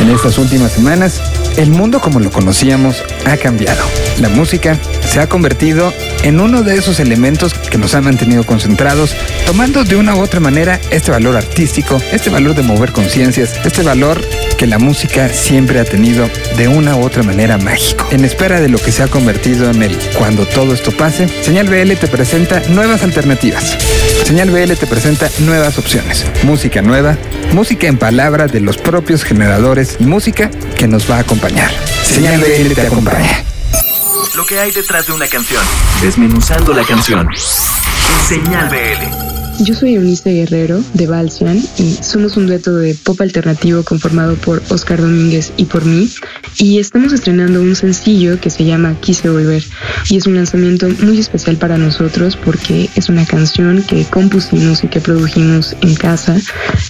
En estas últimas semanas, el mundo como lo conocíamos ha cambiado. La música se ha convertido en uno de esos elementos que nos han mantenido concentrados, tomando de una u otra manera este valor artístico, este valor de mover conciencias, este valor que la música siempre ha tenido de una u otra manera mágico. En espera de lo que se ha convertido en el cuando todo esto pase, Señal BL te presenta nuevas alternativas. Señal BL te presenta nuevas opciones. Música nueva, música en palabras de los propios generadores y música que nos va a acompañar. Señal BL te acompaña. Lo que hay detrás de una canción. Desmenuzando la canción. Señal BL. Yo soy Eunice Guerrero de Balsian y somos un dueto de pop alternativo conformado por Oscar Domínguez y por mí. Y estamos estrenando un sencillo que se llama Quise Volver. Y es un lanzamiento muy especial para nosotros porque es una canción que compusimos y que produjimos en casa,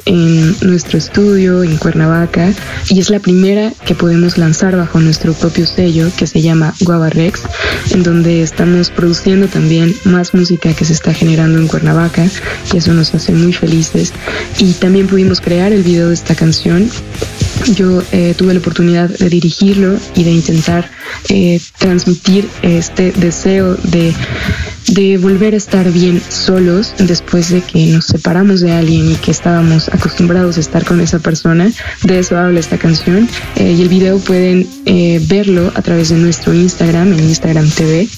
en nuestro estudio, en Cuernavaca. Y es la primera que podemos lanzar bajo nuestro propio sello que se llama Guava Rex, en donde estamos produciendo también más música que se está generando en Cuernavaca y eso nos hace muy felices. Y también pudimos crear el video de esta canción. Yo eh, tuve la oportunidad de dirigirlo y de intentar eh, transmitir este deseo de de volver a estar bien solos después de que nos separamos de alguien y que estábamos acostumbrados a estar con esa persona. De eso habla esta canción eh, y el video pueden eh, verlo a través de nuestro Instagram, en Instagram TV, eh,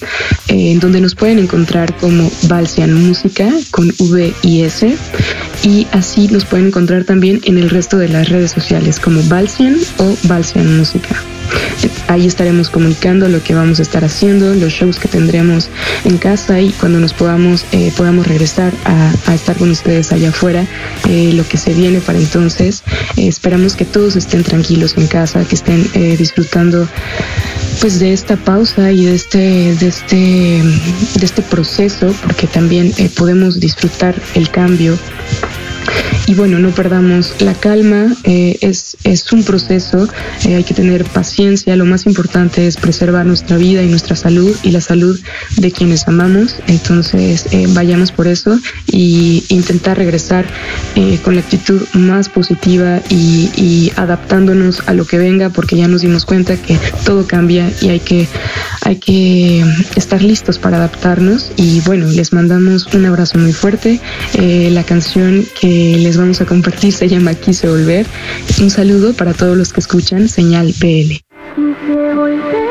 en donde nos pueden encontrar como Balsian Música con V y S y así nos pueden encontrar también en el resto de las redes sociales como Balsian o Balsian Música. Ahí estaremos comunicando lo que vamos a estar haciendo, los shows que tendremos en casa y cuando nos podamos, eh, podamos regresar a, estar con ustedes allá afuera, eh, lo que se viene para entonces. Eh, esperamos que todos estén tranquilos en casa, que estén disfrutando pues de esta pausa y de este, de este, de este proceso, porque también podemos disfrutar el cambio y bueno, no perdamos la calma, eh, es, es un proceso, eh, hay que tener paciencia, lo más importante es preservar nuestra vida y nuestra salud y la salud de quienes amamos, entonces eh, vayamos por eso y intentar regresar con la actitud más positiva y, y adaptándonos a lo que venga porque ya nos dimos cuenta que todo cambia y hay que, hay que estar listos para adaptarnos. Y bueno, les mandamos un abrazo muy fuerte, la canción que les vamos a compartir se llama Quise Volver. Un saludo para todos los que escuchan Señal PL. Hola,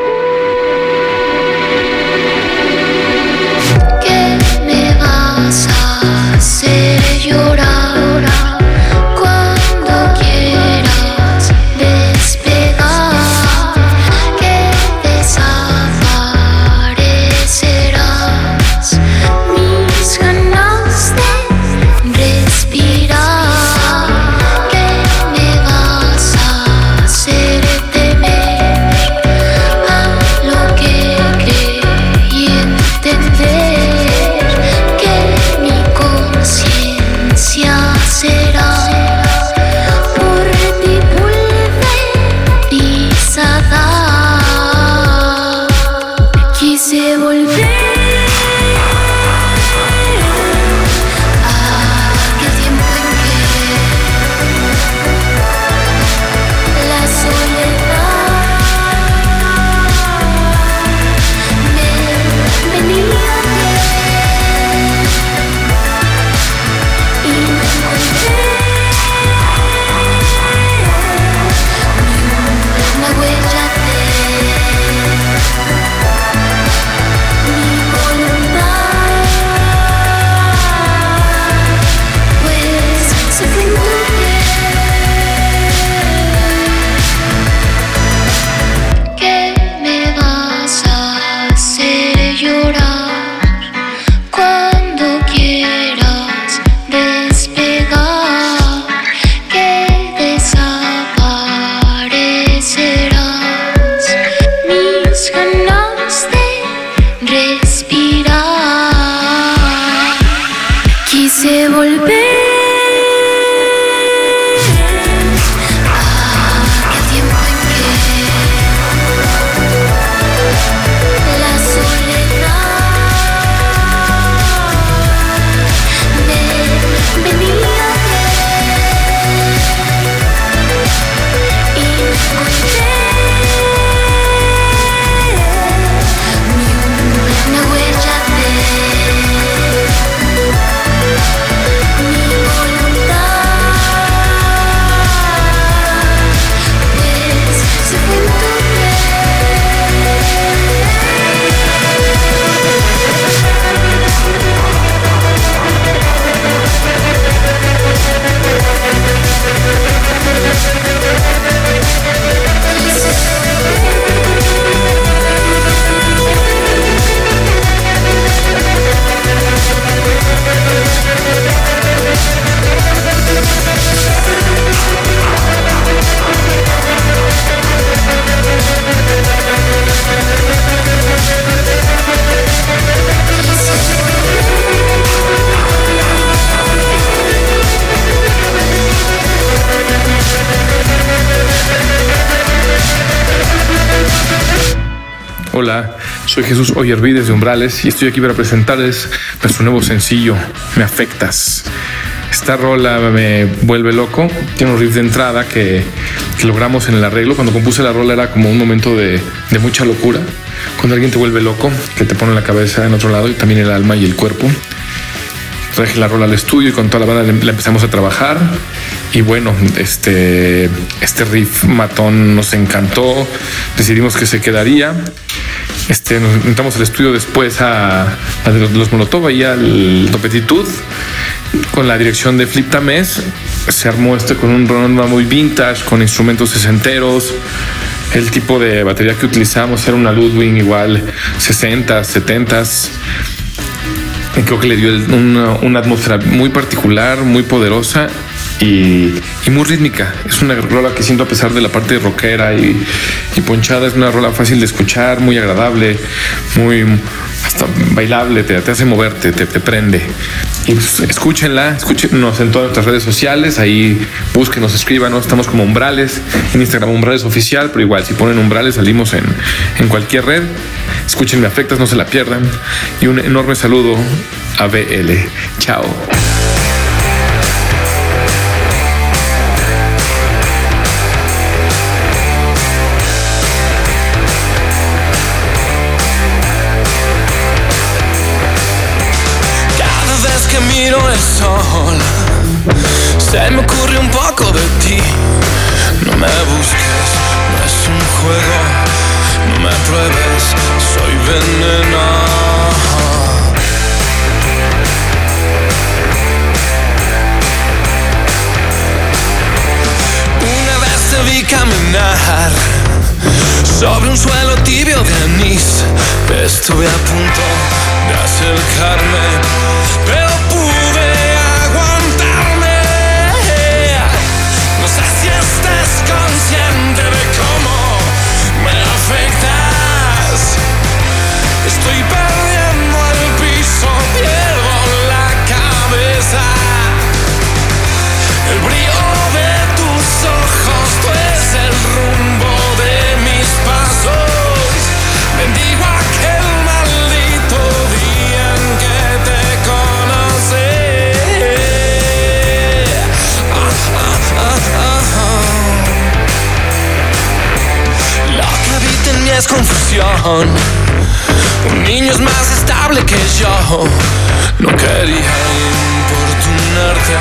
soy Jesús Oyervides de Umbrales y estoy aquí para presentarles nuestro nuevo sencillo, Me Afectas. Esta rola me vuelve loco, tiene un riff de entrada que, logramos en el arreglo. Cuando compuse la rola era como un momento de, mucha locura, cuando alguien te vuelve loco, que te pone la cabeza en otro lado y también el alma y el cuerpo traje la rola al estudio y con toda la banda la empezamos a trabajar. Y bueno, este, este riff matón nos encantó. Decidimos que se quedaría. Este, nos entramos al estudio después a, los, los Molotov y al Topetitud con la dirección de Flip Tamés. Se armó este con un ronda muy vintage, con instrumentos sesenteros. El tipo de batería que utilizamos era una Ludwig igual 60, 70 creo que le dio una, atmósfera muy particular, muy poderosa y, muy rítmica. Es una rola que siento a pesar de la parte rockera y, ponchada, es una rola fácil de escuchar, muy agradable, muy hasta bailable, te, hace moverte, te, prende. Y pues, escúchenla, escúchenos en todas nuestras redes sociales, ahí búsquenos, escríbanos, estamos como umbrales, en Instagram umbrales oficial, pero igual si ponen umbrales salimos en, en cualquier red. Escuchen Me Afectas, no se la pierdan. Y un enorme saludo a BL. Chao. Se me ocurre un poco de ti. No me busques, no es un juego. No me pruebes, soy veneno. Una vez te vi caminar sobre un suelo tibio de anís. Estuve a punto de acercarme, pero es confusión. Un niño es más estable que yo. No quería importunarte,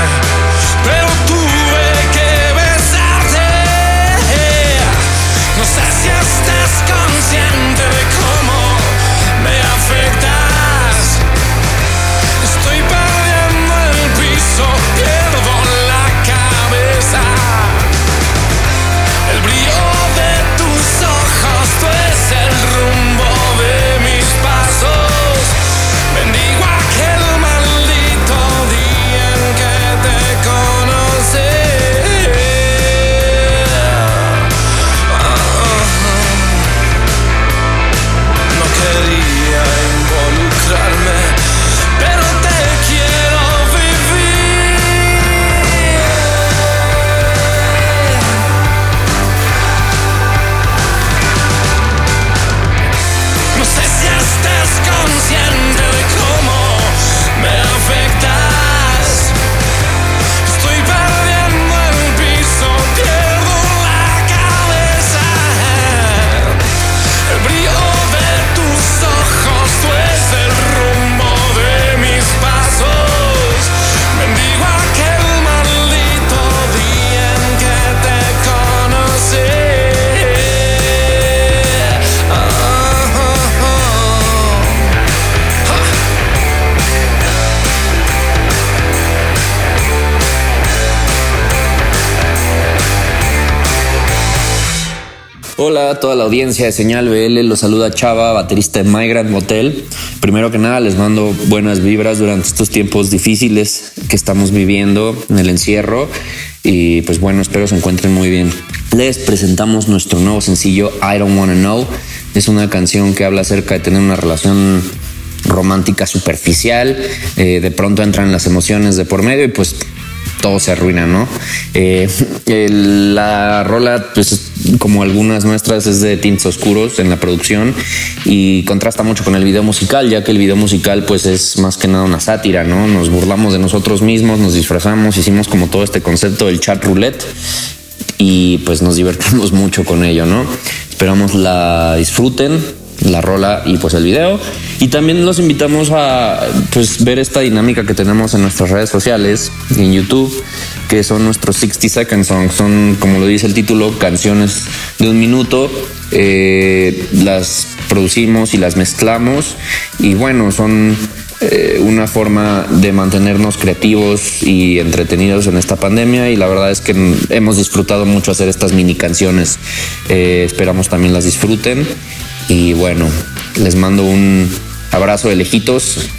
a toda la audiencia de Señal BL, los saluda Chava, baterista de Migrant Motel. Primero que nada les mando buenas vibras durante estos tiempos difíciles que estamos viviendo en el encierro y pues bueno, espero se encuentren muy bien. Les presentamos nuestro nuevo sencillo I Don't Wanna Know. Es una canción que habla acerca de tener una relación romántica superficial, eh, de pronto entran las emociones de por medio y pues todo se arruina, ¿no? Eh, el- la rola pues como algunas nuestras, es de tintes oscuros en la producción y contrasta mucho con el video musical, ya que el video musical pues es más que nada una sátira, ¿no? Nos burlamos de nosotros mismos, nos disfrazamos, hicimos como todo este concepto del chat roulette y pues nos divertimos mucho con ello, ¿no? Esperamos la disfruten, la rola y pues el video. Y también los invitamos a pues ver esta dinámica que tenemos en nuestras redes sociales, en YouTube, que son nuestros 60 Second Songs. Son, como lo dice el título, canciones de un minuto. Eh, las producimos y las mezclamos. Y bueno, son eh, una forma de mantenernos creativos y entretenidos en esta pandemia y la verdad es que hemos disfrutado mucho hacer estas mini canciones. Eh, esperamos también las disfruten y bueno, les mando un abrazo de lejitos,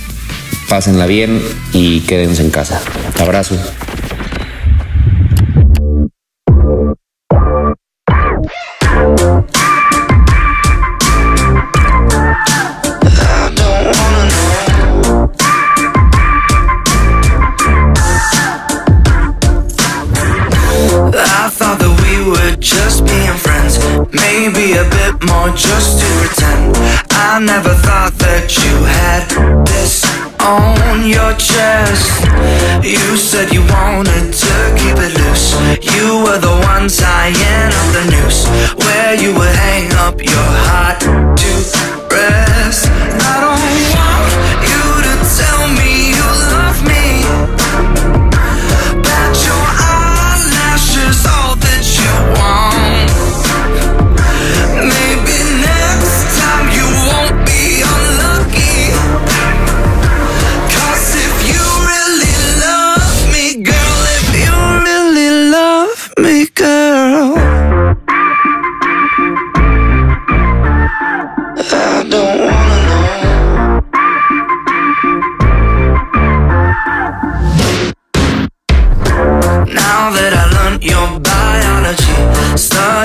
pásenla bien y quédense en casa. Abrazo. Maybe a bit more just to pretend. I never thought that you had this on your chest. You said you wanted to keep it loose. You were the one tying up the noose. Where you would hang up your heart to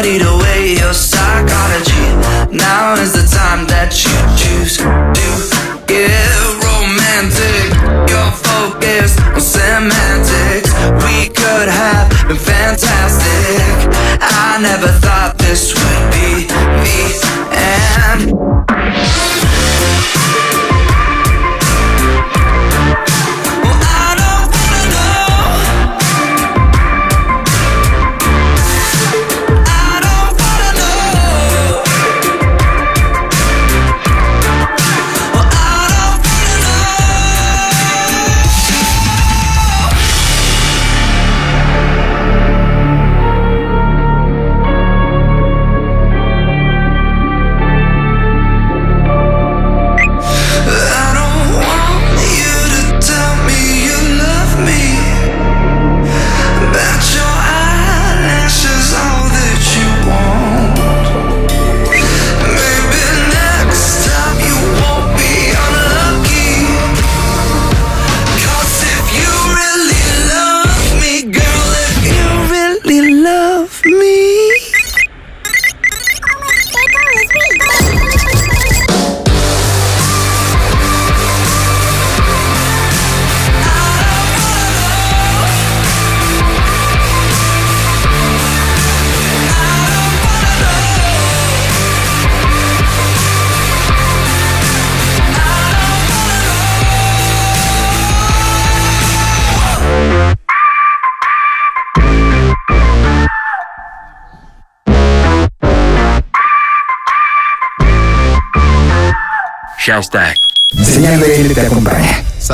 studied away your psychology. Now is the time that you choose to get romantic. Your focus on semantics. We could have been fantastic. I never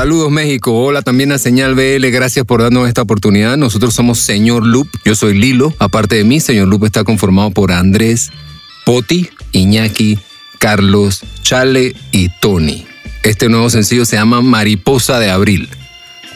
Saludos México, hola también a Señal BL, gracias por darnos esta oportunidad. Nosotros somos Señor Loop, yo soy Lilo. Aparte de mí, Señor Loop está conformado por Andrés, Poti, Iñaki, Carlos, Chale y Tony. Este nuevo sencillo se llama Mariposa de Abril.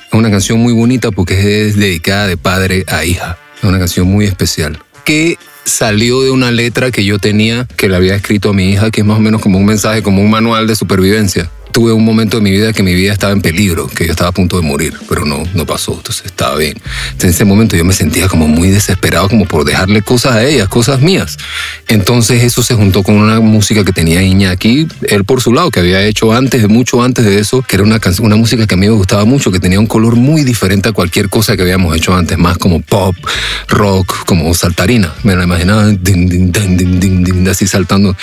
Es una canción muy bonita porque es dedicada de padre a hija. Es una canción muy especial. Que salió de una letra que yo tenía que le había escrito a mi hija, que es más o menos como un mensaje, como un manual de supervivencia. Tuve un momento de mi vida que mi vida estaba en peligro, que yo estaba a punto de morir, pero no, no pasó, entonces estaba bien. Entonces, en ese momento yo me sentía como muy desesperado, como por dejarle cosas a ellas, cosas mías. Entonces eso se juntó con una música que tenía Iñaki, él por su lado, que había hecho antes, mucho antes de eso, que era una, una música que a mí me gustaba mucho, que tenía un color muy diferente a cualquier cosa que habíamos hecho antes, más como pop, rock, como saltarina. Me la imaginaba din, din, din, así saltando.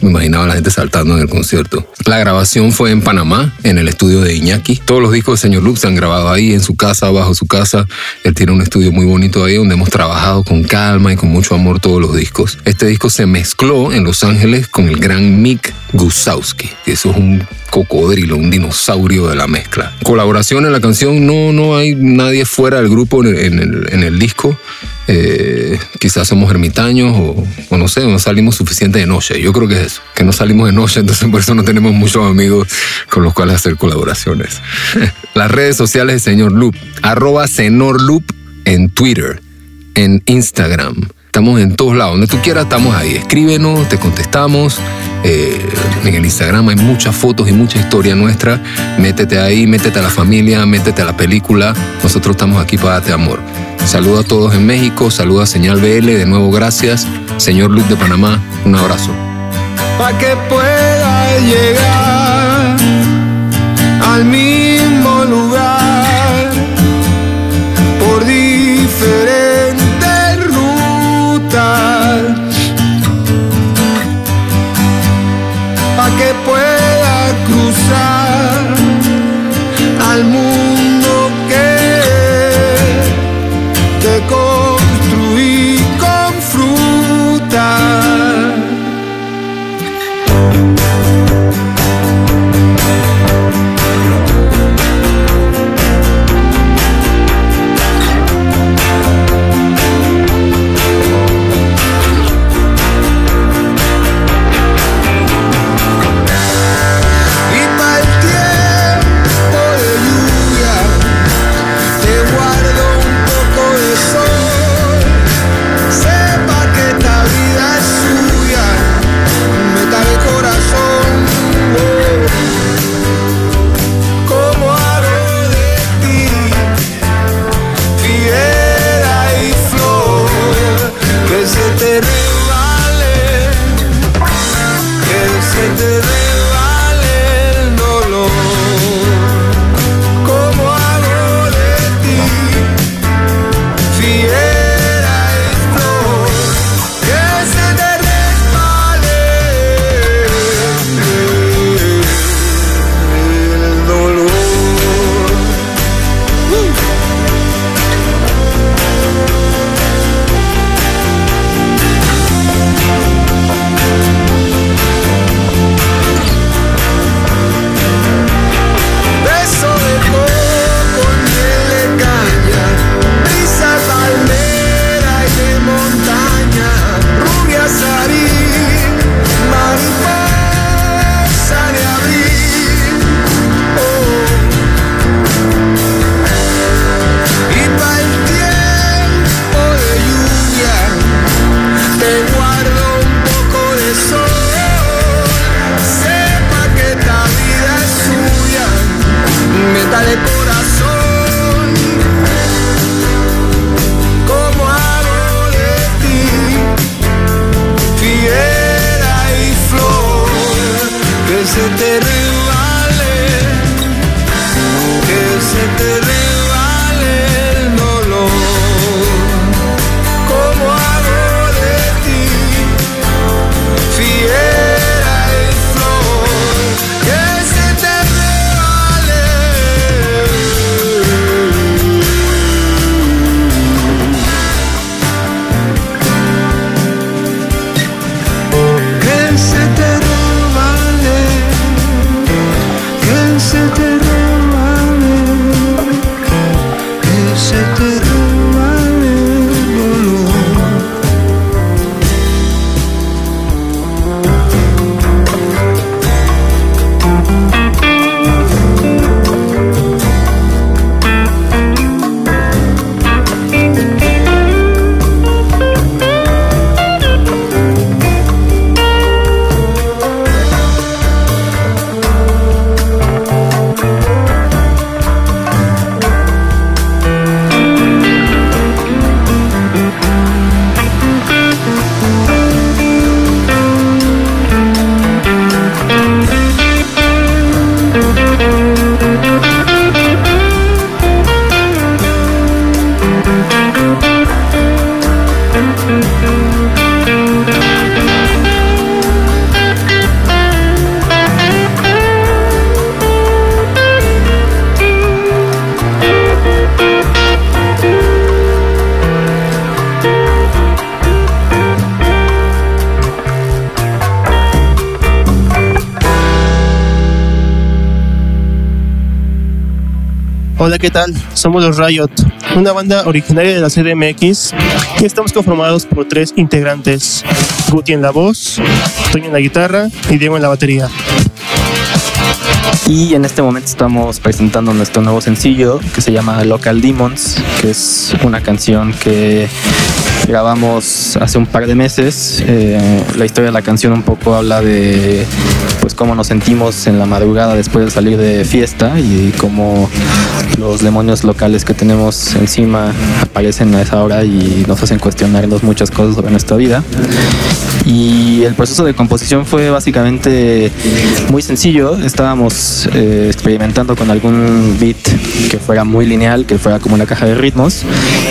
Me imaginaba a la gente saltando en el concierto. La grabación fue en Panamá, en el estudio de Iñaki. Todos los discos de Señor Luke se han grabado ahí, en su casa, bajo su casa. Él tiene un estudio muy bonito ahí donde hemos trabajado con calma y con mucho amor todos los discos. Este disco se mezcló en Los Ángeles con el gran Mick Gusowski. Eso es un cocodrilo, un dinosaurio de la mezcla. Colaboración en la canción, no, no hay nadie fuera del grupo en el, en el, en el disco. Eh, quizás somos ermitaños o, no sé, no salimos suficiente de noche. Yo creo que es eso, que no salimos de noche, entonces por eso no tenemos muchos amigos con los cuales hacer colaboraciones. Las redes sociales de Señor Loop, arroba Senor Loop en Twitter, en Instagram. Estamos en todos lados, donde tú quieras estamos ahí. Escríbenos, te contestamos. Eh, en el Instagram hay muchas fotos y mucha historia nuestra. Métete ahí, métete a la familia, métete a la película. Nosotros estamos aquí para darte amor. Saludo a todos en México, saludo a Señal BL, de nuevo gracias. Señor Luz de Panamá, un abrazo. Pa' que pueda llegar al mismo Hola, ¿qué tal? Somos los Riot, una banda originaria de la CDMX y estamos conformados por tres integrantes: Guti en la voz, Toño en la guitarra y Diego en la batería. Y en este momento estamos presentando nuestro nuevo sencillo que se llama Local Demons, que es una canción que grabamos hace un par de meses. Eh, la historia de la canción un poco habla de pues cómo nos sentimos en la madrugada después de salir de fiesta y cómo los demonios locales que tenemos encima aparecen a esa hora y nos hacen cuestionarnos muchas cosas sobre nuestra vida. Y el proceso de composición fue básicamente muy sencillo. Estábamos eh, experimentando con algún beat que fuera muy lineal, que fuera como una caja de ritmos.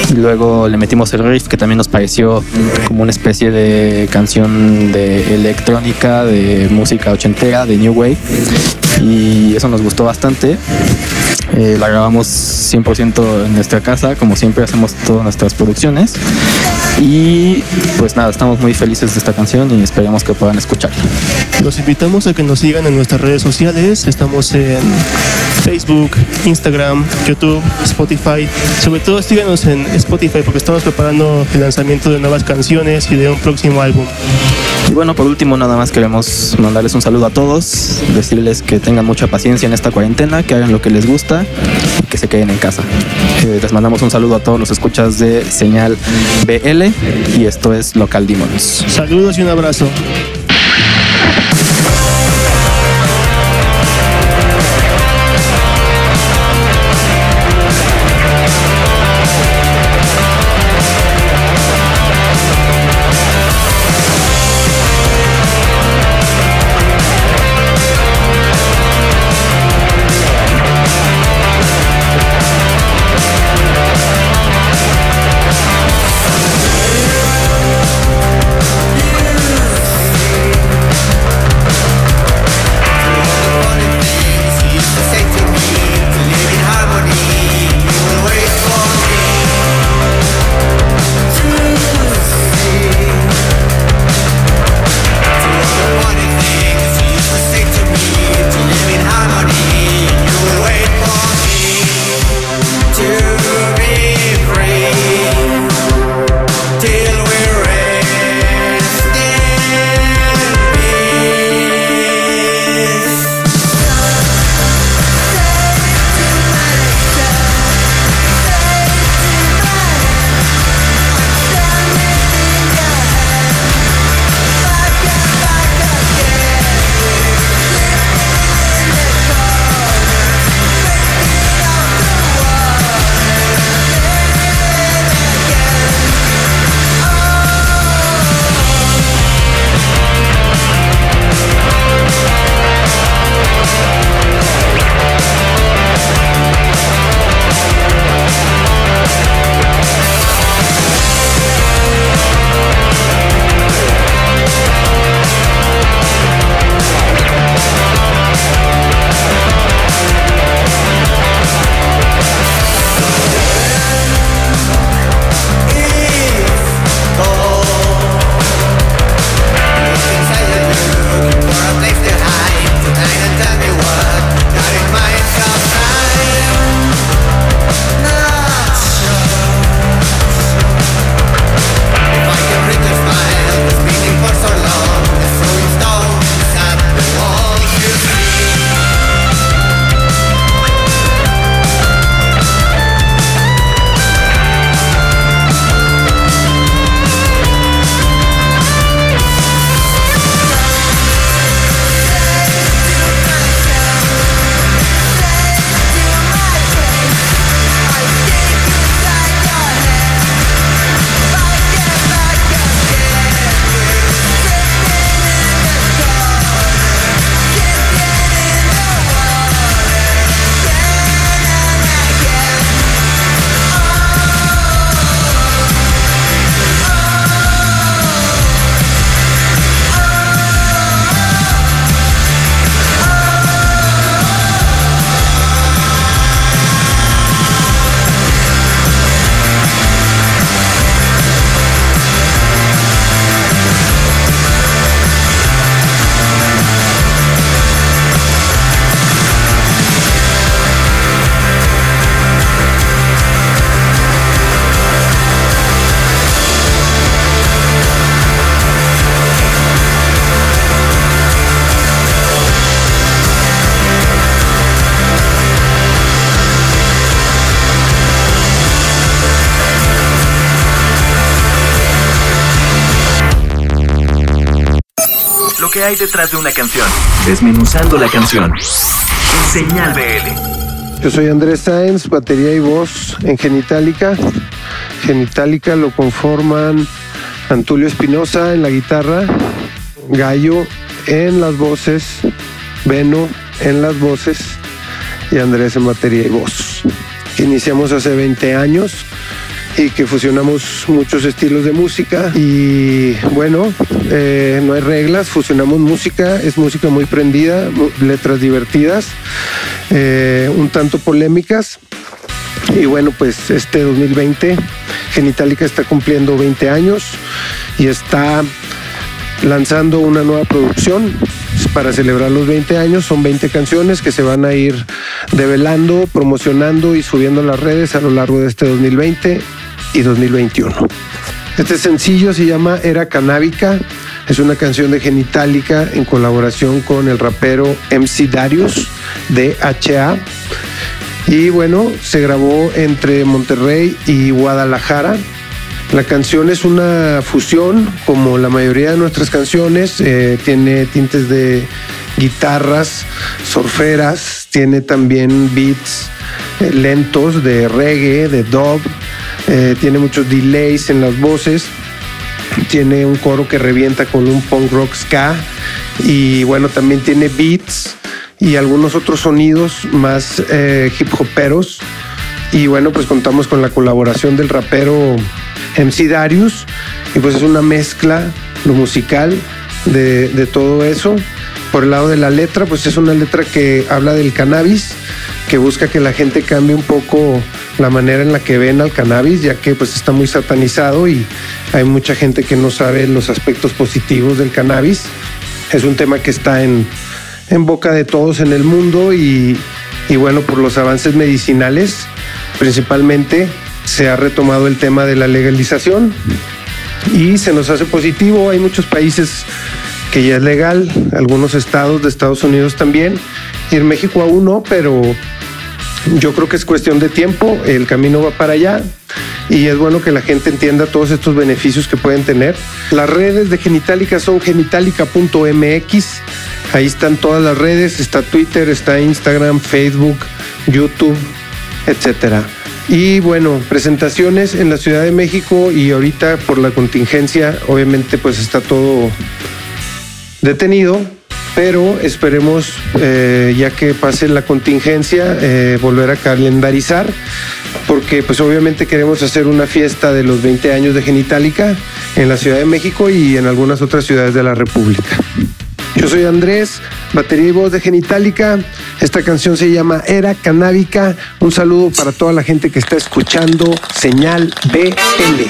Y luego le metimos el riff que también nos pareció como una especie de canción de electrónica, de música ochentera, de New Wave. Y eso nos gustó bastante. Eh, la grabamos 100% en nuestra casa, como siempre hacemos todas nuestras producciones. Y pues nada, estamos muy felices de esta canción y esperamos que puedan escucharla. Los invitamos a que nos sigan en nuestras redes sociales. Estamos en Facebook, Instagram, YouTube, Spotify. Sobre todo síganos en Spotify porque estamos preparando el lanzamiento de nuevas canciones y de un próximo álbum. Y bueno, por último, nada más queremos mandarles un saludo a todos, decirles que tengan mucha paciencia en esta cuarentena, que hagan lo que les gusta y que se queden en casa. Eh, les mandamos un saludo a todos los escuchas de Señal BL y esto es Local Demons. Saludos y un abrazo. Detrás de una canción. Desmenuzando la canción. En Señal BL. Yo soy Andrés Sáenz, batería y voz en Genitalica. Genitalica lo conforman Antulio Espinosa en la guitarra, Gallo en las voces, Beno en las voces y Andrés en batería y voz. Iniciamos hace 20 años y que fusionamos muchos estilos de música. Y bueno, eh, no hay reglas, fusionamos música, es música muy prendida, letras divertidas, eh, un tanto polémicas. Y bueno, pues este 2020 Genitalica está cumpliendo 20 años y está lanzando una nueva producción para celebrar los 20 años. Son 20 canciones que se van a ir develando, promocionando y subiendo a las redes a lo largo de este 2020 y 2021. Este sencillo se llama Era Canábica. Es una canción de Genitalica en colaboración con el rapero MC Darius de HA. Y bueno, se grabó entre Monterrey y Guadalajara. La canción es una fusión, como la mayoría de nuestras canciones, eh, tiene tintes de guitarras, surferas, tiene también beats eh, lentos de reggae, de dub, eh, tiene muchos delays en las voces, tiene un coro que revienta con un punk rock ska y bueno, también tiene beats y algunos otros sonidos más hip hoperos. Y bueno, pues contamos con la colaboración del rapero MC Darius. Y pues es una mezcla, lo musical, de, de todo eso. Por el lado de la letra, pues es una letra que habla del cannabis, que busca que la gente cambie un poco la manera en la que ven al cannabis, ya que pues está muy satanizado y hay mucha gente que no sabe los aspectos positivos del cannabis. Es un tema que está en, en boca de todos en el mundo y, y bueno, por los avances medicinales, principalmente se ha retomado el tema de la legalización y se nos hace positivo. Hay muchos países que ya es legal, algunos estados de Estados Unidos también, y en México aún no, pero yo creo que es cuestión de tiempo, el camino va para allá y es bueno que la gente entienda todos estos beneficios que pueden tener. Las redes de Genitalica son genitalica.mx, ahí están todas las redes, está Twitter, está Instagram, Facebook, YouTube, etcétera. Y bueno, presentaciones en la Ciudad de México y ahorita por la contingencia, obviamente pues está todo detenido, pero esperemos, eh, ya que pase la contingencia, eh, volver a calendarizar, porque pues obviamente queremos hacer una fiesta de los 20 años de Genitalica en la Ciudad de México y en algunas otras ciudades de la República. Yo soy Andrés, batería y voz de Genitalica. Esta canción se llama Era Canábica. Un saludo para toda la gente que está escuchando Señal BL.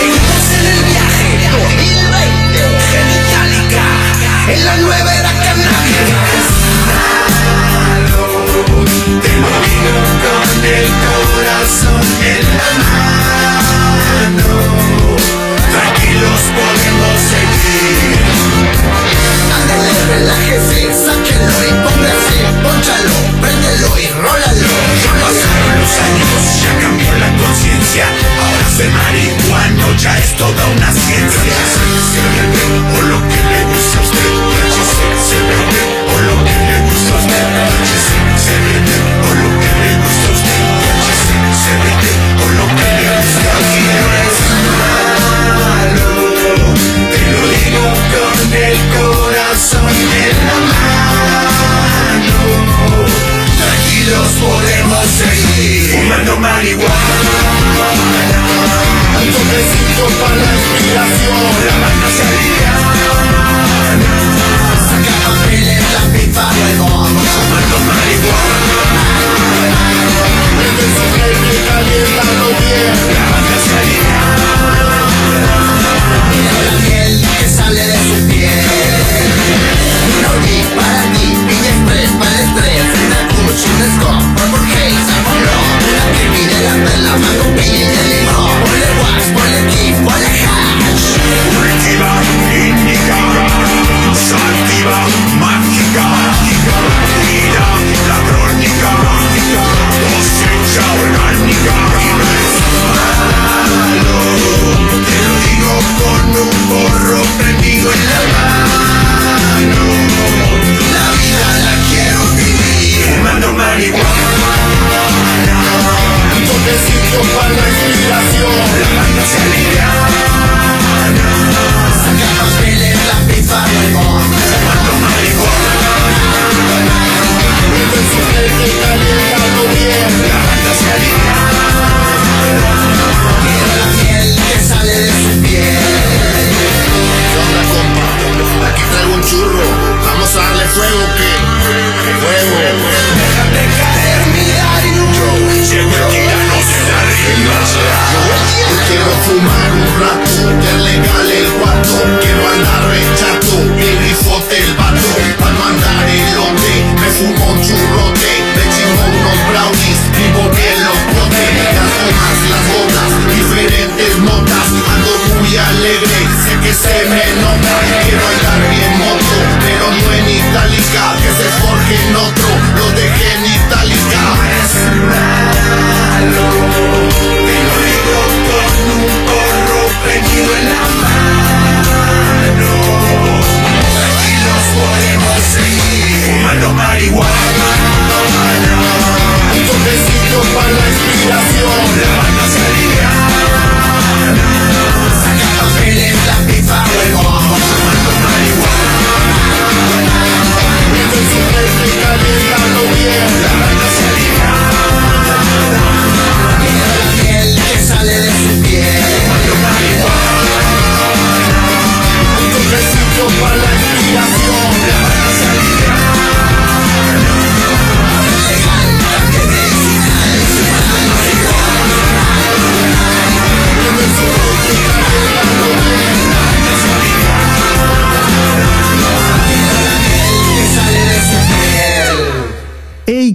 En el viaje 2020 Genitalica En la nueva era canábica Te digo con el corazón en la mano ya cambió la conciencia Ahora ser marihuano ya es toda una ciencia o lo que le gusta a usted o lo que le gusta a usted o lo que le gusta a usted o lo que le gusta a usted no es malo Te lo digo con el corazón seguir Fumando marihuana. Un toquecito para la inspiración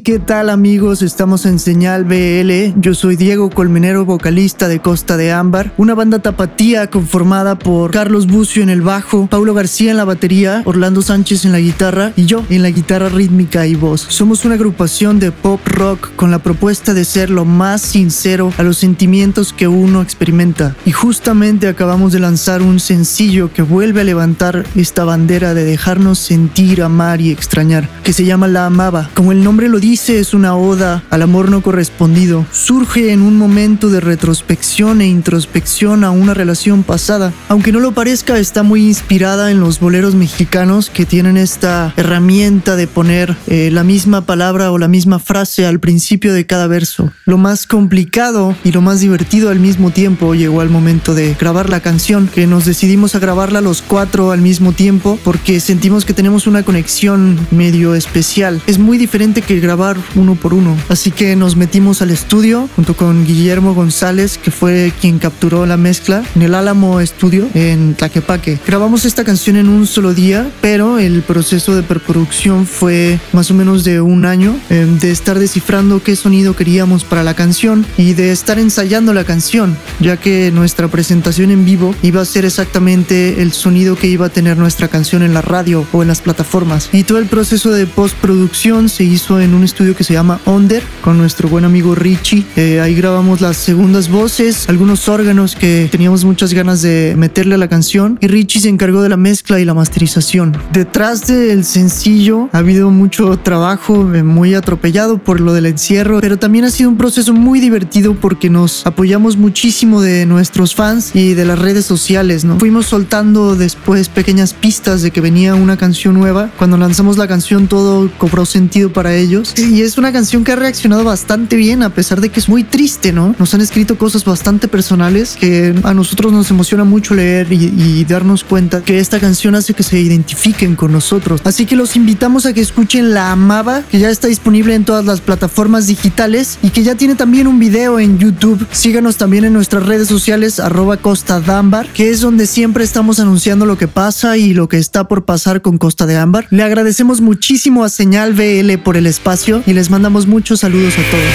¿qué tal amigos? Estamos en Señal BL. Yo soy Diego Colmenero, vocalista de Costa de Ámbar, una banda tapatía conformada por Carlos Bucio en el bajo, Paulo García en la batería, Orlando Sánchez en la guitarra y yo en la guitarra rítmica y voz. Somos una agrupación de pop rock con la propuesta de ser lo más sincero a los sentimientos que uno experimenta. Y justamente acabamos de lanzar un sencillo que vuelve a levantar esta bandera de dejarnos sentir, amar y extrañar, que se llama La Amaba. Como el nombre lo dice, es una oda al amor no correspondido. Surge en un momento de retrospección e introspección a una relación pasada. Aunque no lo parezca, está muy inspirada en los boleros mexicanos que tienen esta herramienta de poner eh, la misma palabra o la misma frase al principio de cada verso. Lo más complicado y lo más divertido al mismo tiempo llegó al momento de grabar la canción, que nos decidimos a grabarla los cuatro al mismo tiempo porque sentimos que tenemos una conexión medio especial. Es muy diferente que grabar uno por uno. Así que nos metimos al estudio junto con Guillermo González, que fue quien capturó la mezcla en el Álamo Estudio en Tlaquepaque. Grabamos esta canción en un solo día, pero el proceso de preproducción fue más o menos de un año, eh, de estar descifrando qué sonido queríamos para la canción y de estar ensayando la canción, ya que nuestra presentación en vivo iba a ser exactamente el sonido que iba a tener nuestra canción en la radio o en las plataformas. Y todo el proceso de postproducción se hizo en un estudio que se llama Onder con nuestro buen amigo Richie. Eh, ahí grabamos las segundas voces, algunos órganos que teníamos muchas ganas de meterle a la canción y Richie se encargó de la mezcla y la masterización. Detrás del sencillo ha habido mucho trabajo eh, muy atropellado por lo del encierro, pero también ha sido un proceso muy divertido porque nos apoyamos muchísimo de nuestros fans y de las redes sociales, ¿no? Fuimos soltando después pequeñas pistas de que venía una canción nueva. Cuando lanzamos la canción todo cobró sentido para ellos y es una canción que ha reaccionado bastante bien a pesar de que es muy triste, ¿no? Nos han escrito cosas bastante personales que a nosotros nos emociona mucho leer y, darnos cuenta que esta canción hace que se identifiquen con nosotros. Así que los invitamos a que escuchen La Amaba, que ya está disponible en todas las plataformas digitales y que ya tiene también un video en YouTube. Síganos también en nuestras redes sociales arroba Costa de Ámbar, que es donde siempre estamos anunciando lo que pasa y lo que está por pasar con Costa de Ámbar. Le agradecemos muchísimo a Señal BL por el espacio y les mandamos muchos saludos a todos.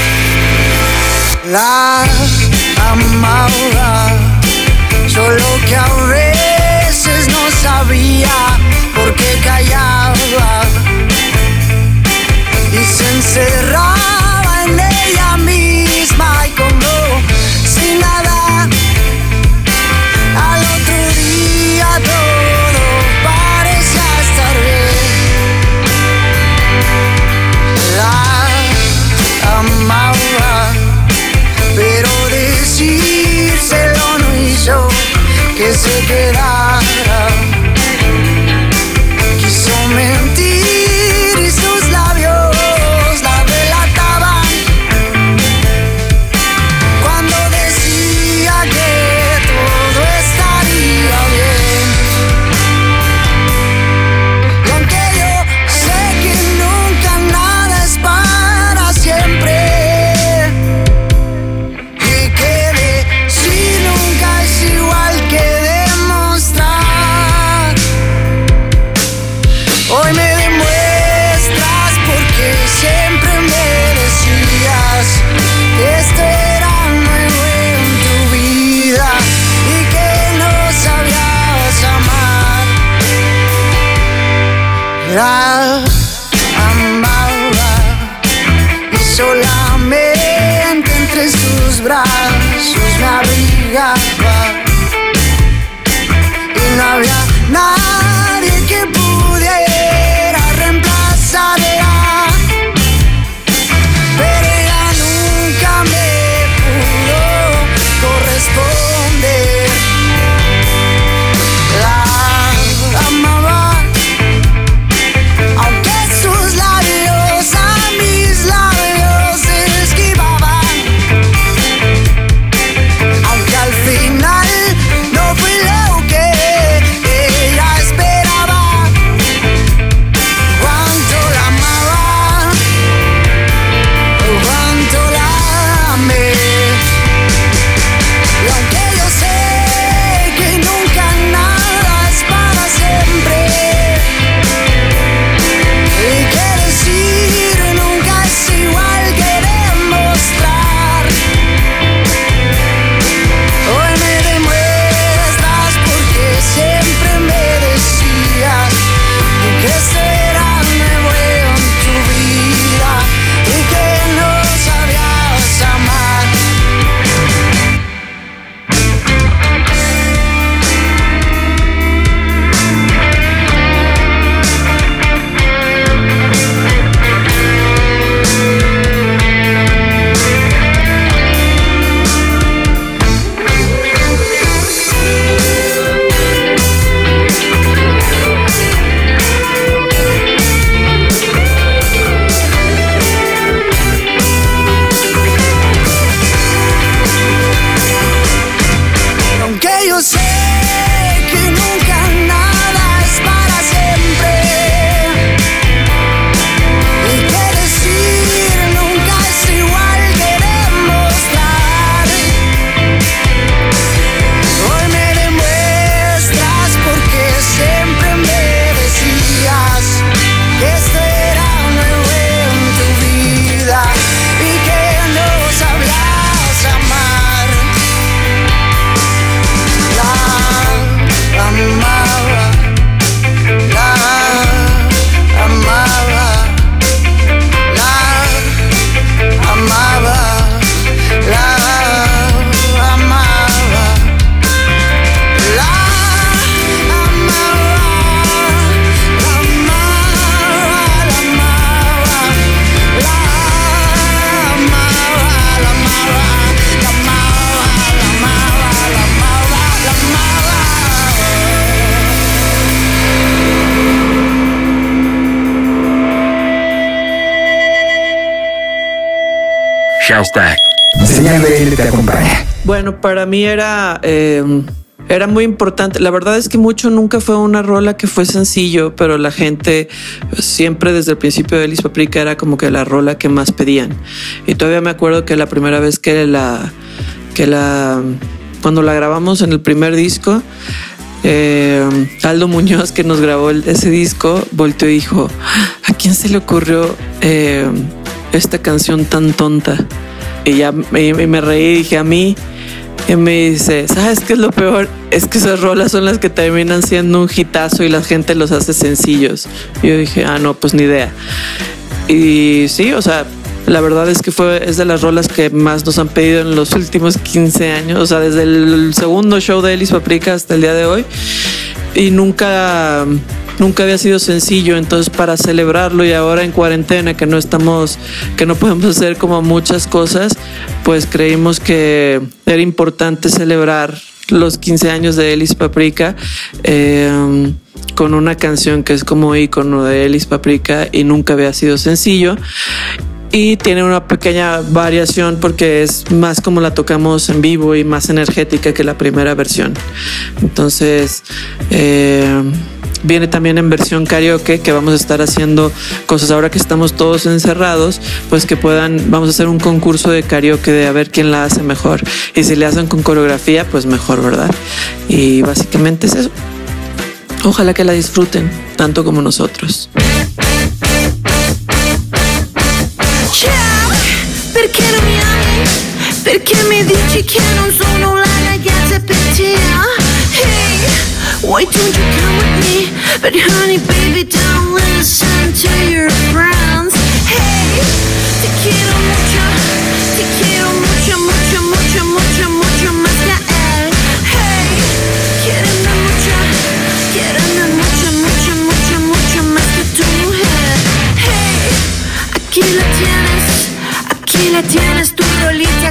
La amaba, solo que a veces no sabía por qué callaba y se encerraba que Hashtag. Señal BL te acompaña. Bueno, para mí era, eh, era muy importante. La verdad es que mucho nunca fue una rola que fue sencillo, pero la gente siempre desde el principio de Elis Paprika era como que la rola que más pedían. Y todavía me acuerdo que la primera vez que la, que la, cuando la grabamos en el primer disco, eh, Aldo Muñoz, que nos grabó ese disco, volteó y dijo: ¿A quién se le ocurrió eh, esta canción tan tonta? Y ya y me reí y dije: A mí. Y me dice: ¿Sabes qué es lo peor? Es que esas rolas son las que terminan siendo un hitazo y la gente los hace sencillos. Y yo dije: Ah, no, pues ni idea. Y sí, o sea, la verdad es que fue, es de las rolas que más nos han pedido en los últimos 15 años, o sea, desde el segundo show de Elis Paprika hasta el día de hoy. Y nunca, nunca había sido sencillo, entonces para celebrarlo y ahora en cuarentena que no estamos, que no podemos hacer como muchas cosas, pues creímos que era importante celebrar los 15 años de Elis Paprika. eh, con una canción que es como icono de Elis Paprika y nunca había sido sencillo. Y tiene una pequeña variación porque es más como la tocamos en vivo y más energética que la primera versión. Entonces, eh, viene también en versión karaoke que vamos a estar haciendo cosas ahora que estamos todos encerrados, pues que puedan, vamos a hacer un concurso de karaoke de a ver quién la hace mejor. Y si le hacen con coreografía, pues mejor, ¿verdad? Y básicamente es eso. Ojalá que la disfruten tanto como nosotros. Ciao, perché non mi ami? Perché mi dici che non sono la ragazza per te? Hey, why don't you come with me? But honey, baby, don't listen to your friends. Hey, quiero mucho.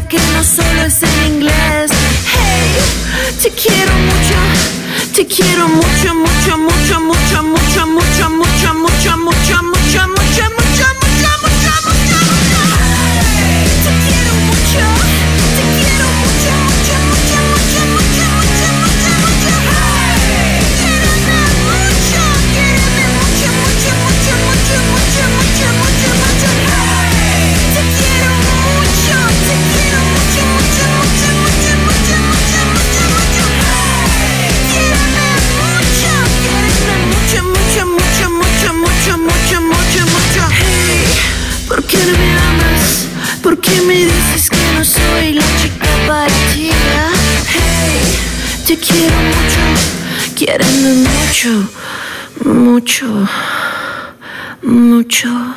que no solo es en inglés. Hey, te quiero mucho, te quiero mucho, mucho, mucho, mucho, mucho, mucho, mucho. Mucho, mucho,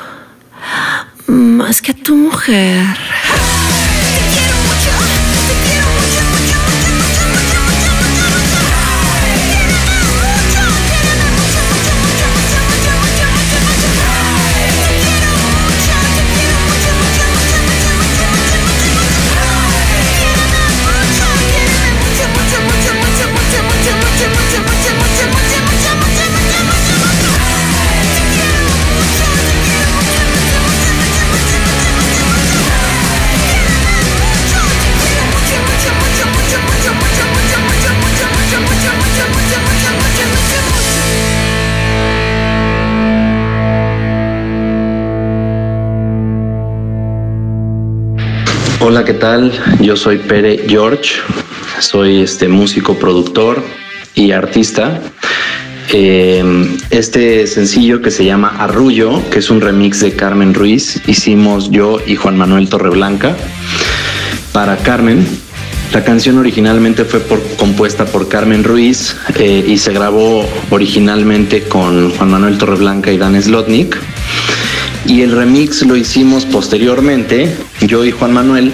más que a tu mujer. Hola, ¿qué tal? Yo soy Pere George, soy este músico, productor y artista. Eh, este sencillo que se llama Arrullo, que es un remix de Carmen Ruiz, hicimos yo y Juan Manuel Torreblanca para Carmen. La canción originalmente fue compuesta por Carmen Ruiz eh, y se grabó originalmente con Juan Manuel Torreblanca y Dan Slotnick. Y el remix lo hicimos posteriormente, yo y Juan Manuel,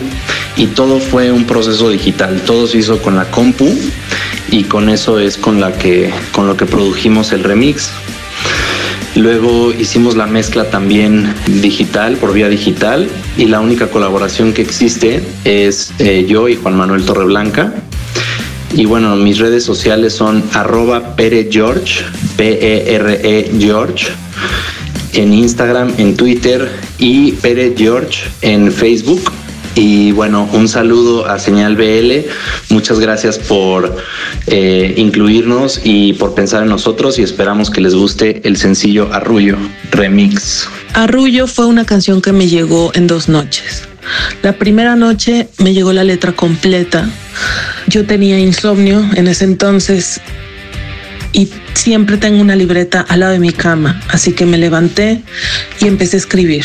y todo fue un proceso digital. Todo se hizo con la compu y con eso es con la que con lo que produjimos el remix. Luego hicimos la mezcla también digital, por vía digital, y la única colaboración que existe es eh, yo y Juan Manuel Torreblanca. Y bueno, mis redes sociales son arroba Pere George, P-E-R-E George, en Instagram, en Twitter y Pere George en Facebook. Y bueno, un saludo a Señal BL. Muchas gracias por eh, incluirnos y por pensar en nosotros y esperamos que les guste el sencillo Arrullo Remix. Arrullo fue una canción que me llegó en dos noches. La primera noche me llegó la letra completa. Yo tenía insomnio en ese entonces y siempre tengo una libreta al lado de mi cama, así que me levanté y empecé a escribir.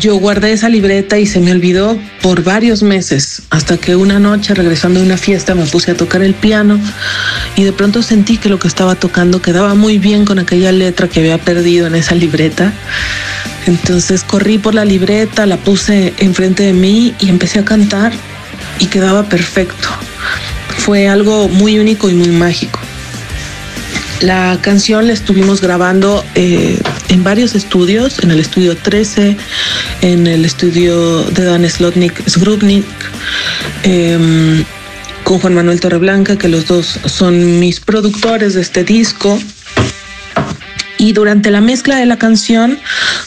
Yo guardé esa libreta y se me olvidó por varios meses, hasta que una noche regresando de una fiesta me puse a tocar el piano y de pronto sentí que lo que estaba tocando quedaba muy bien con aquella letra que había perdido en esa libreta. Entonces corrí por la libreta, la puse enfrente de mí y empecé a cantar y quedaba perfecto. Fue algo muy único y muy mágico. La canción la estuvimos grabando eh, en varios estudios, en el estudio 13, en el estudio de Dan Slotnick, Sgrubnik, em, con Juan Manuel Torreblanca, que los dos son mis productores de este disco. Y durante la mezcla de la canción,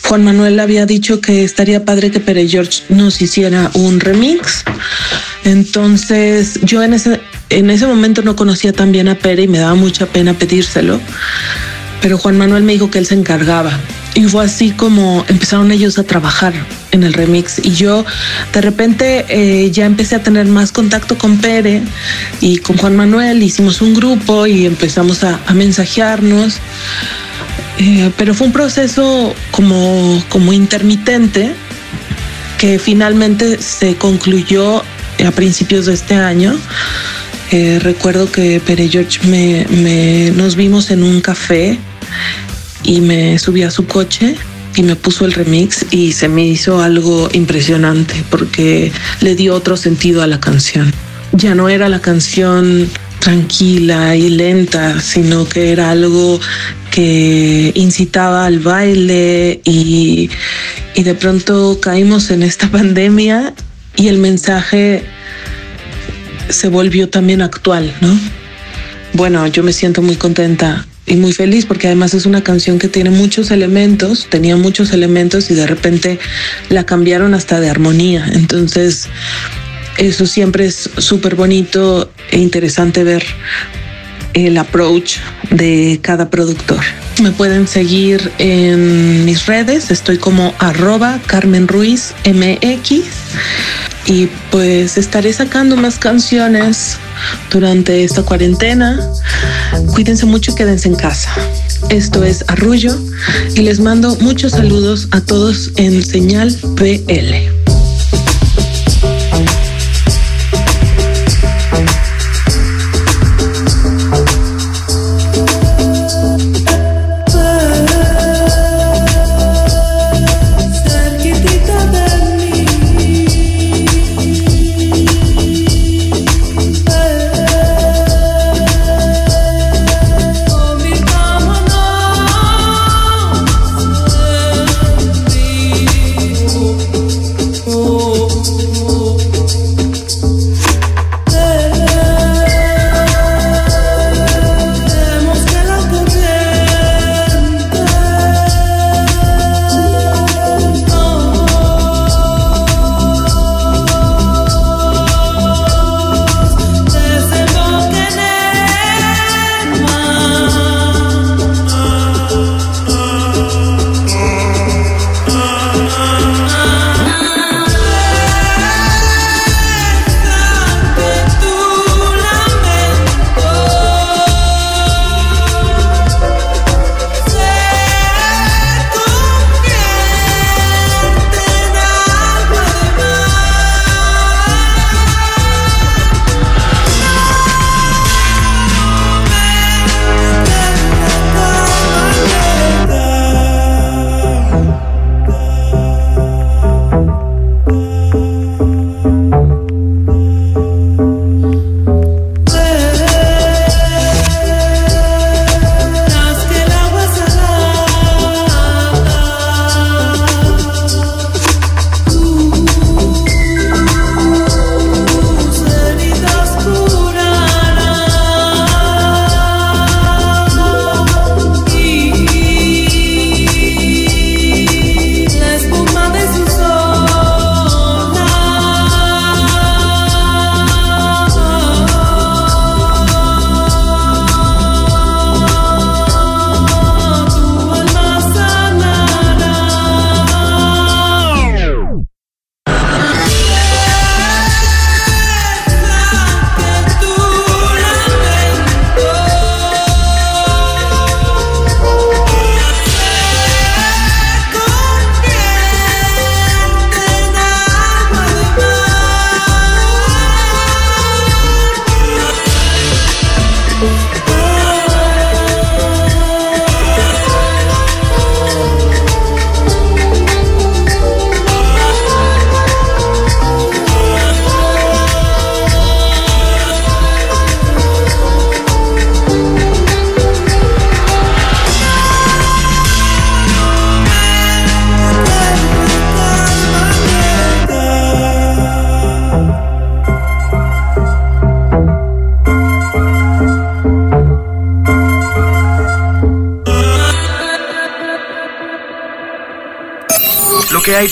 Juan Manuel había dicho que estaría padre que Pere George nos hiciera un remix. Entonces yo en ese, en ese momento no conocía tan bien a Pere y me daba mucha pena pedírselo. Pero Juan Manuel me dijo que él se encargaba. Y fue así como empezaron ellos a trabajar en el remix. Y yo de repente eh, ya empecé a tener más contacto con Pere y con Juan Manuel. Hicimos un grupo y empezamos a, a mensajearnos. Eh, pero fue un proceso como, como intermitente que finalmente se concluyó a principios de este año. Eh, recuerdo que Pere George me, nos vimos en un café y me subí a su coche y me puso el remix y se me hizo algo impresionante porque le dio otro sentido a la canción. Ya no era la canción tranquila y lenta, sino que era algo que incitaba al baile y, y de pronto caímos en esta pandemia y el mensaje se volvió también actual, ¿no? Bueno, yo me siento muy contenta y muy feliz porque además es una canción que tiene muchos elementos, tenía muchos elementos y de repente la cambiaron hasta de armonía. Entonces, eso siempre es súper bonito e interesante ver el approach de cada productor. Me pueden seguir en mis redes, estoy como arroba Carmen Ruiz MX y pues estaré sacando más canciones durante esta cuarentena. Cuídense mucho y quédense en casa. Esto es Arrullo y les mando muchos saludos a todos en Señal PL.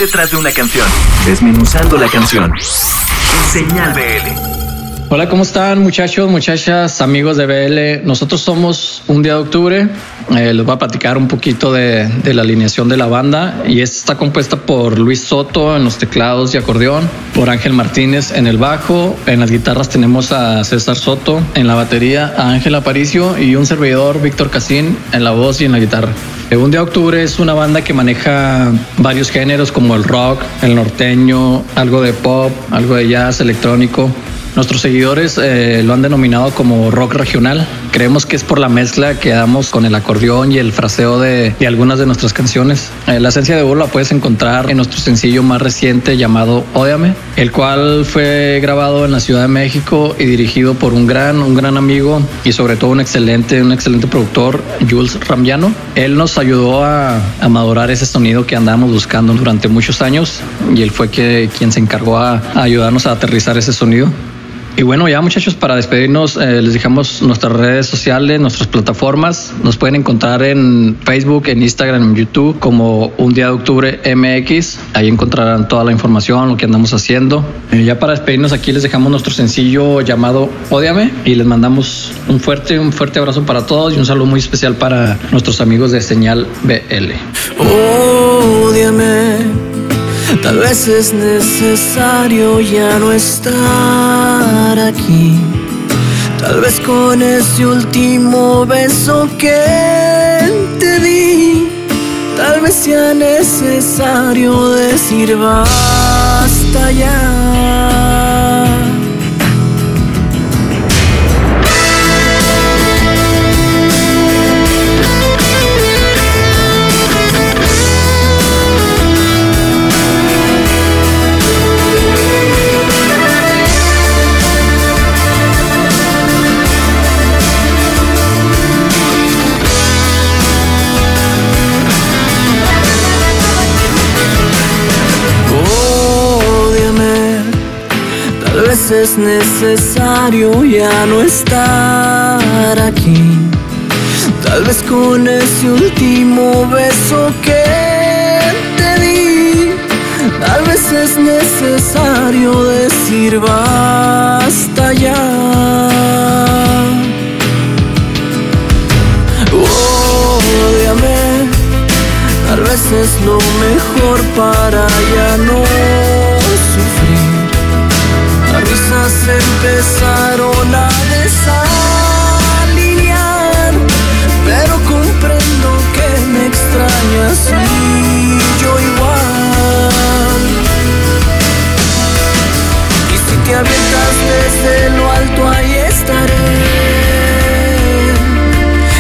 Detrás de una canción. Desmenuzando la canción. Señal BL. Hola, ¿cómo están muchachos, muchachas, amigos de BL? Nosotros somos un día de octubre. Eh, les voy a platicar un poquito de, de la alineación de la banda y esta está compuesta por Luis Soto en los teclados y acordeón, por Ángel Martínez en el bajo, en las guitarras tenemos a César Soto, en la batería a Ángel Aparicio y un servidor Víctor Casín en la voz y en la guitarra. Día de octubre es una banda que maneja varios géneros como el rock, el norteño, algo de pop, algo de jazz, electrónico. Nuestros seguidores eh, lo han denominado como rock regional, creemos que es por la mezcla que damos con el acordeón y el fraseo de, algunas de nuestras canciones. Eh, la esencia de Bolo la puedes encontrar en nuestro sencillo más reciente llamado Ódiame, el cual fue grabado en la Ciudad de México y dirigido por un gran, un gran amigo y sobre todo un excelente, un excelente productor, Jules Rambiano. Él nos ayudó a, a madurar ese sonido que andábamos buscando durante muchos años y él fue que, quien se encargó a, a ayudarnos a aterrizar ese sonido. Y bueno, ya muchachos, para despedirnos, eh, les dejamos nuestras redes sociales, nuestras plataformas. Nos pueden encontrar en Facebook, en Instagram, en YouTube como Un Día de Octubre MX. Ahí encontrarán toda la información, lo que andamos haciendo. Eh, ya para despedirnos aquí les dejamos nuestro sencillo llamado Ódiame y les mandamos un fuerte, un fuerte abrazo para todos y un saludo muy especial para nuestros amigos de Señal BL. Ódiame, tal vez es necesario ya no aquí. Tal vez con ese último beso que te di, tal vez sea necesario decir basta ya. Vez es necesario ya no estar aquí. Tal vez con ese último beso que te di, tal vez es necesario decir basta ya. Ódiame, tal vez es lo mejor para ya no empezaron a desalinear, pero comprendo que me extrañas y yo igual. Y si te avientas desde lo alto, ahí estaré.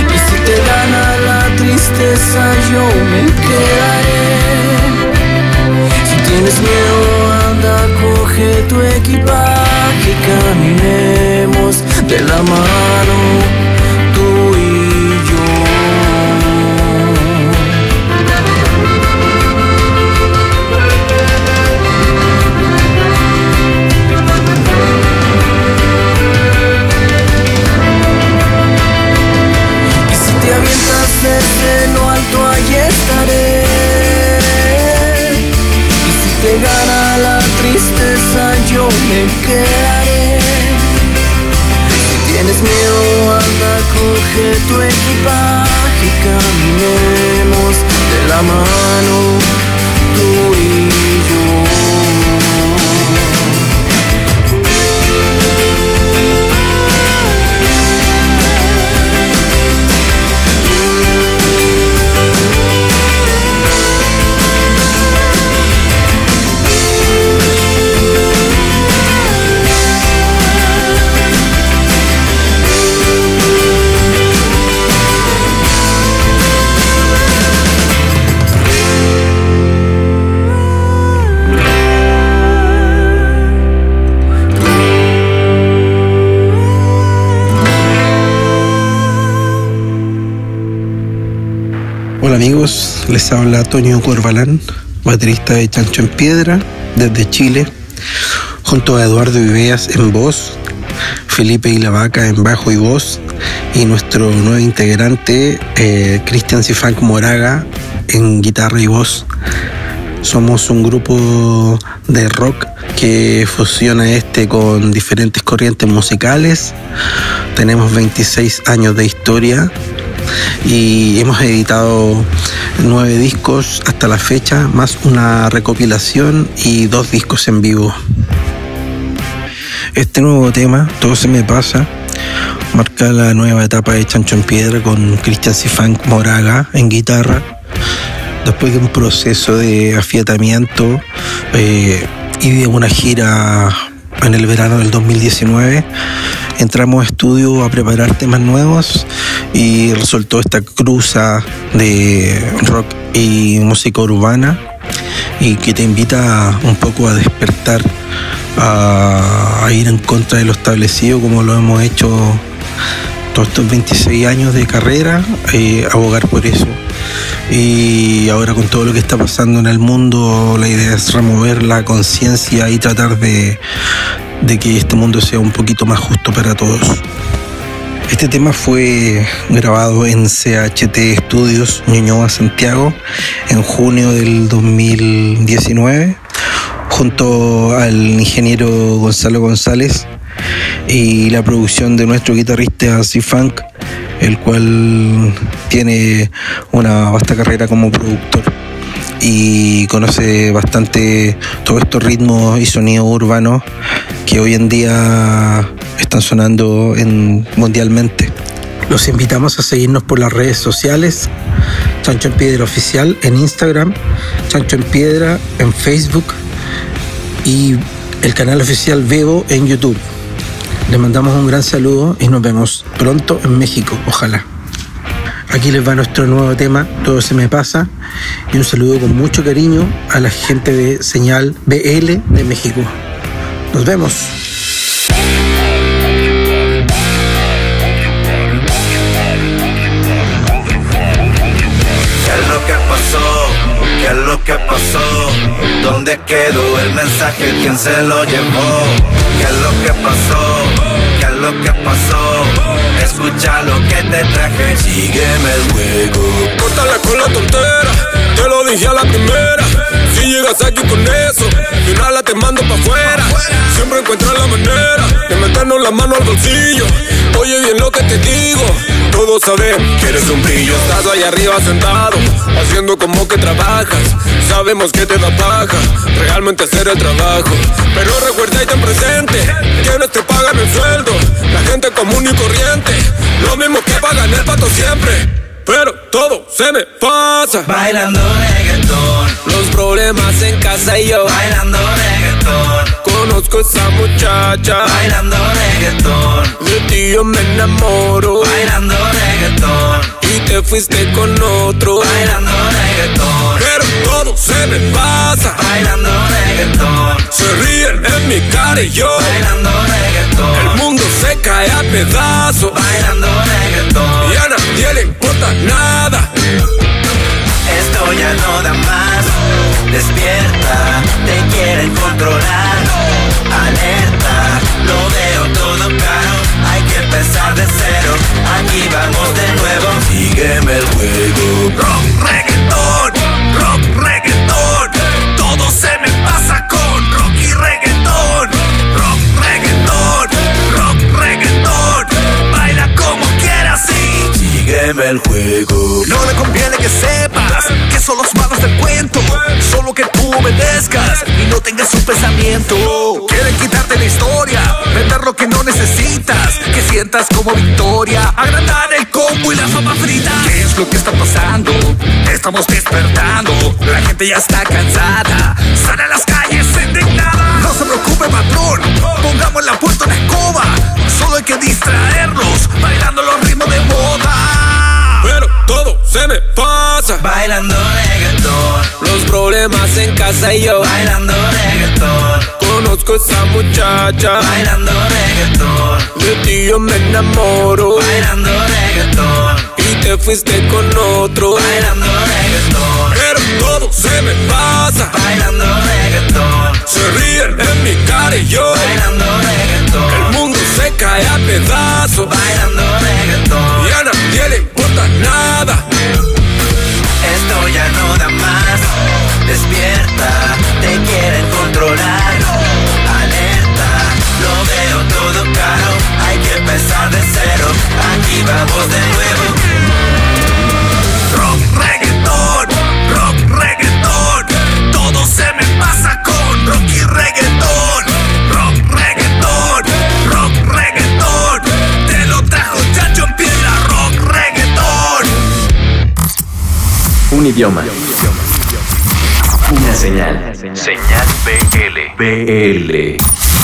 Y si te gana la tristeza, yo me quedaré. Si tienes miedo, anda, coge tu equipaje caminemos de la mano, tú y yo. Y si te avientas desde lo alto, ahí estaré. Y si te gana la tristeza, yo me quedaré. Tienes miedo, anda, coge tu equipaje y caminemos de la mano, tú y Hola amigos, les habla Toño Corbalán, baterista de Chancho en Piedra, desde Chile, junto a Eduardo Viveas en voz, Felipe y la Vaca en bajo y voz, y nuestro nuevo integrante, eh, Cristian Cifank Moraga, en guitarra y voz. Somos un grupo de rock que fusiona este con diferentes corrientes musicales. Tenemos 26 años de historia y hemos editado nueve discos hasta la fecha, más una recopilación y dos discos en vivo. Este nuevo tema, Todo se me pasa, marca la nueva etapa de Chancho en Piedra con Cristian Cifank Moraga en guitarra. Después de un proceso de afiatamiento eh, y de una gira en el verano del 2019, entramos a estudio a preparar temas nuevos y resultó esta cruza de rock y música urbana y que te invita un poco a despertar, a, ir en contra de lo establecido como lo hemos hecho todos estos 26 años de carrera, eh, abogar por eso. Y ahora con todo lo que está pasando en el mundo, la idea es remover la conciencia y tratar de, de que este mundo sea un poquito más justo para todos. Este tema fue grabado en CHT Studios Ñuñoa, Santiago, en junio del 2019, junto al ingeniero Gonzalo González y la producción de nuestro guitarrista C-Funk, el cual tiene una vasta carrera como productor y conoce bastante todos estos ritmos y sonidos urbanos que hoy en día están sonando en, mundialmente. Los invitamos a seguirnos por las redes sociales, Chancho en Piedra Oficial en Instagram, Chancho en Piedra en Facebook y el canal oficial Bebo en YouTube. Les mandamos un gran saludo y nos vemos pronto en México, ojalá. Aquí les va nuestro nuevo tema, Todo se me pasa, y un saludo con mucho cariño a la gente de Señal BL de México. Nos vemos. Que pasó? ¿Dónde quedó el mensaje? ¿Quién se lo llevó? ¿Qué es lo que pasó? ¿Qué es lo que pasó? Escucha lo que te traje, sígueme el juego. Córtale con la tontera, te lo dije a la primera. Si llegas aquí con eso, una te mando pa' afuera. Siempre encuentras la manera de meternos la mano al bolsillo. Oye bien lo que te digo, todos saben que eres un brillo. Estás ahí arriba sentado, haciendo como que trabajas. Sabemos que te da paja, realmente hacer el trabajo. Pero recuerda y ten presente, quienes te pagan el sueldo, la gente común y corriente. Lo mismo que pagan el pato siempre. Pero todo se me pasa. Bailando reggaetón. Los problemas en casa y yo. Bailando reggaetón. Conozco esa muchacha. Bailando reggaetón. De ti yo me enamoro. Bailando reggaetón. Te fuiste con otro. Bailando reggaetón. Pero todo se me pasa. Bailando reggaetón. Se ríen en mi cara y yo. Bailando reggaetón. El mundo se cae a pedazos. Bailando reggaetón. Y a nadie le importa nada. Esto ya no da más. Despierta, te quieren controlar. Alerta, lo veo todo caro. Hay que empezar de cero. Aquí vamos de nuevo. Sígueme el juego. Rock, reggaetón, rock, reggaetón. Todo se me pasa con rock y reggaetón. Rock, reggaetón, rock, reggaetón. Baila como quieras y sígueme el juego. No le conviene que sepas que son los malos del cuento. Solo que tú obedezcas y no tengas un pensamiento. Quieren quitarte la historia, vender lo que no necesitas. Sientas como victoria, agrandar el combo y la fama frita. ¿Qué es lo que está pasando? Estamos despertando. La gente ya está cansada. Sale a las calles indignada. No se preocupe, patrón. Pongamos la puerta en escoba. Solo hay que distraerlos, bailando los ritmos de moda. Pero todo se me pasa. Bailando reggaetón. Los problemas en casa y yo. Bailando reggaetón. Conozco esa muchacha. Bailando reggaetón. De ti yo me enamoro. Bailando reggaetón. Y te fuiste con otro. Bailando reggaetón. Pero todo se me pasa. Bailando reggaetón. Se ríen en mi cara y yo. Bailando reggaetón. El mundo se cae a pedazos. Bailando reggaetón. Y a nadie le importa nada. Despierta, te quieren controlar. Alerta, lo veo todo caro. Hay que empezar de cero. Aquí vamos de nuevo. Rock, reggaetón, rock, reggaetón. Todo se me pasa con rock y reggaetón. Rock, reggaetón, rock, reggaetón. Te lo trajo Chacho en piedra, rock, reggaetón. Un idioma. Señal. Señal BL. BL.